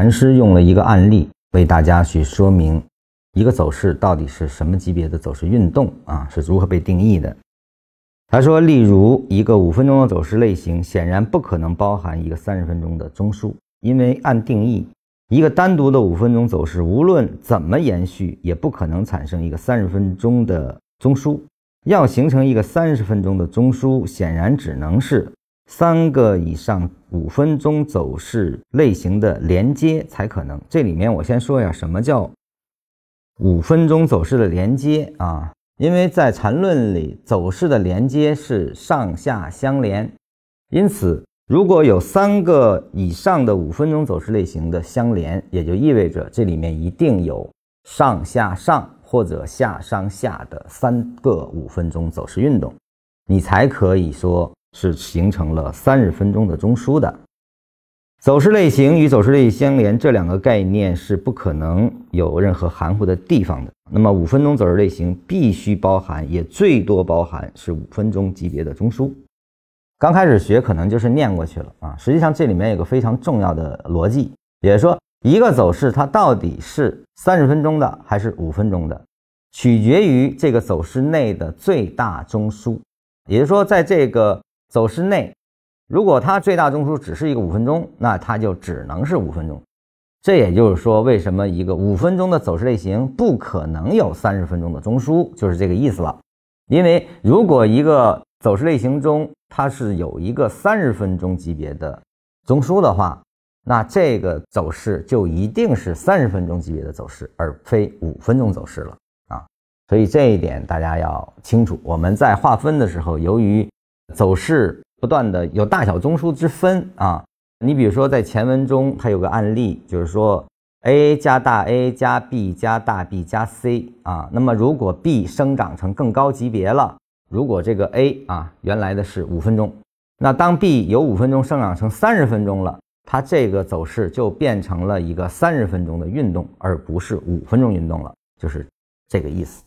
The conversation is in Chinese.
禅师用了一个案例为大家去说明一个走势到底是什么级别的走势运动啊，是如何被定义的。他说，例如一个五分钟的走势类型，显然不可能包含一个三十分钟的中枢，因为按定义，一个单独的五分钟走势无论怎么延续，也不可能产生一个三十分钟的中枢。要形成一个三十分钟的中枢，显然只能是三个以上五分钟走势类型的连接才可能。这里面我先说一下什么叫五分钟走势的连接啊？因为在缠论里，走势的连接是上下相连，因此如果有三个以上的五分钟走势类型的相连，也就意味着这里面一定有上下上或者下上下的三个五分钟走势运动，你才可以说是形成了三十分钟的中枢的。走势类型与走势类相连这两个概念是不可能有任何含糊的地方的。那么五分钟走势类型必须包含，也最多包含是五分钟级别的中枢。刚开始学可能就是念过去了啊，实际上这里面有个非常重要的逻辑，也就是说一个走势它到底是三十分钟的还是五分钟的，取决于这个走势内的最大中枢。也就是说，在这个走势内。如果它最大中枢只是一个五分钟，那它就只能是五分钟。这也就是说，为什么一个五分钟的走势类型不可能有三十分钟的中枢，就是这个意思了。因为如果一个走势类型中它是有一个三十分钟级别的中枢的话，那这个走势就一定是三十分钟级别的走势，而非五分钟走势了啊。所以这一点大家要清楚。我们在划分的时候，由于走势。不断的有大小中枢之分啊，你比如说在前文中，它有个案例，就是说 a 加大 A 加 B 加大 B 加 C 啊，那么如果 B 生长成更高级别了，如果这个 A 啊原来的是五分钟，那当 B 有五分钟生长成三十分钟了，它这个走势就变成了一个三十分钟的运动，而不是五分钟运动了，就是这个意思。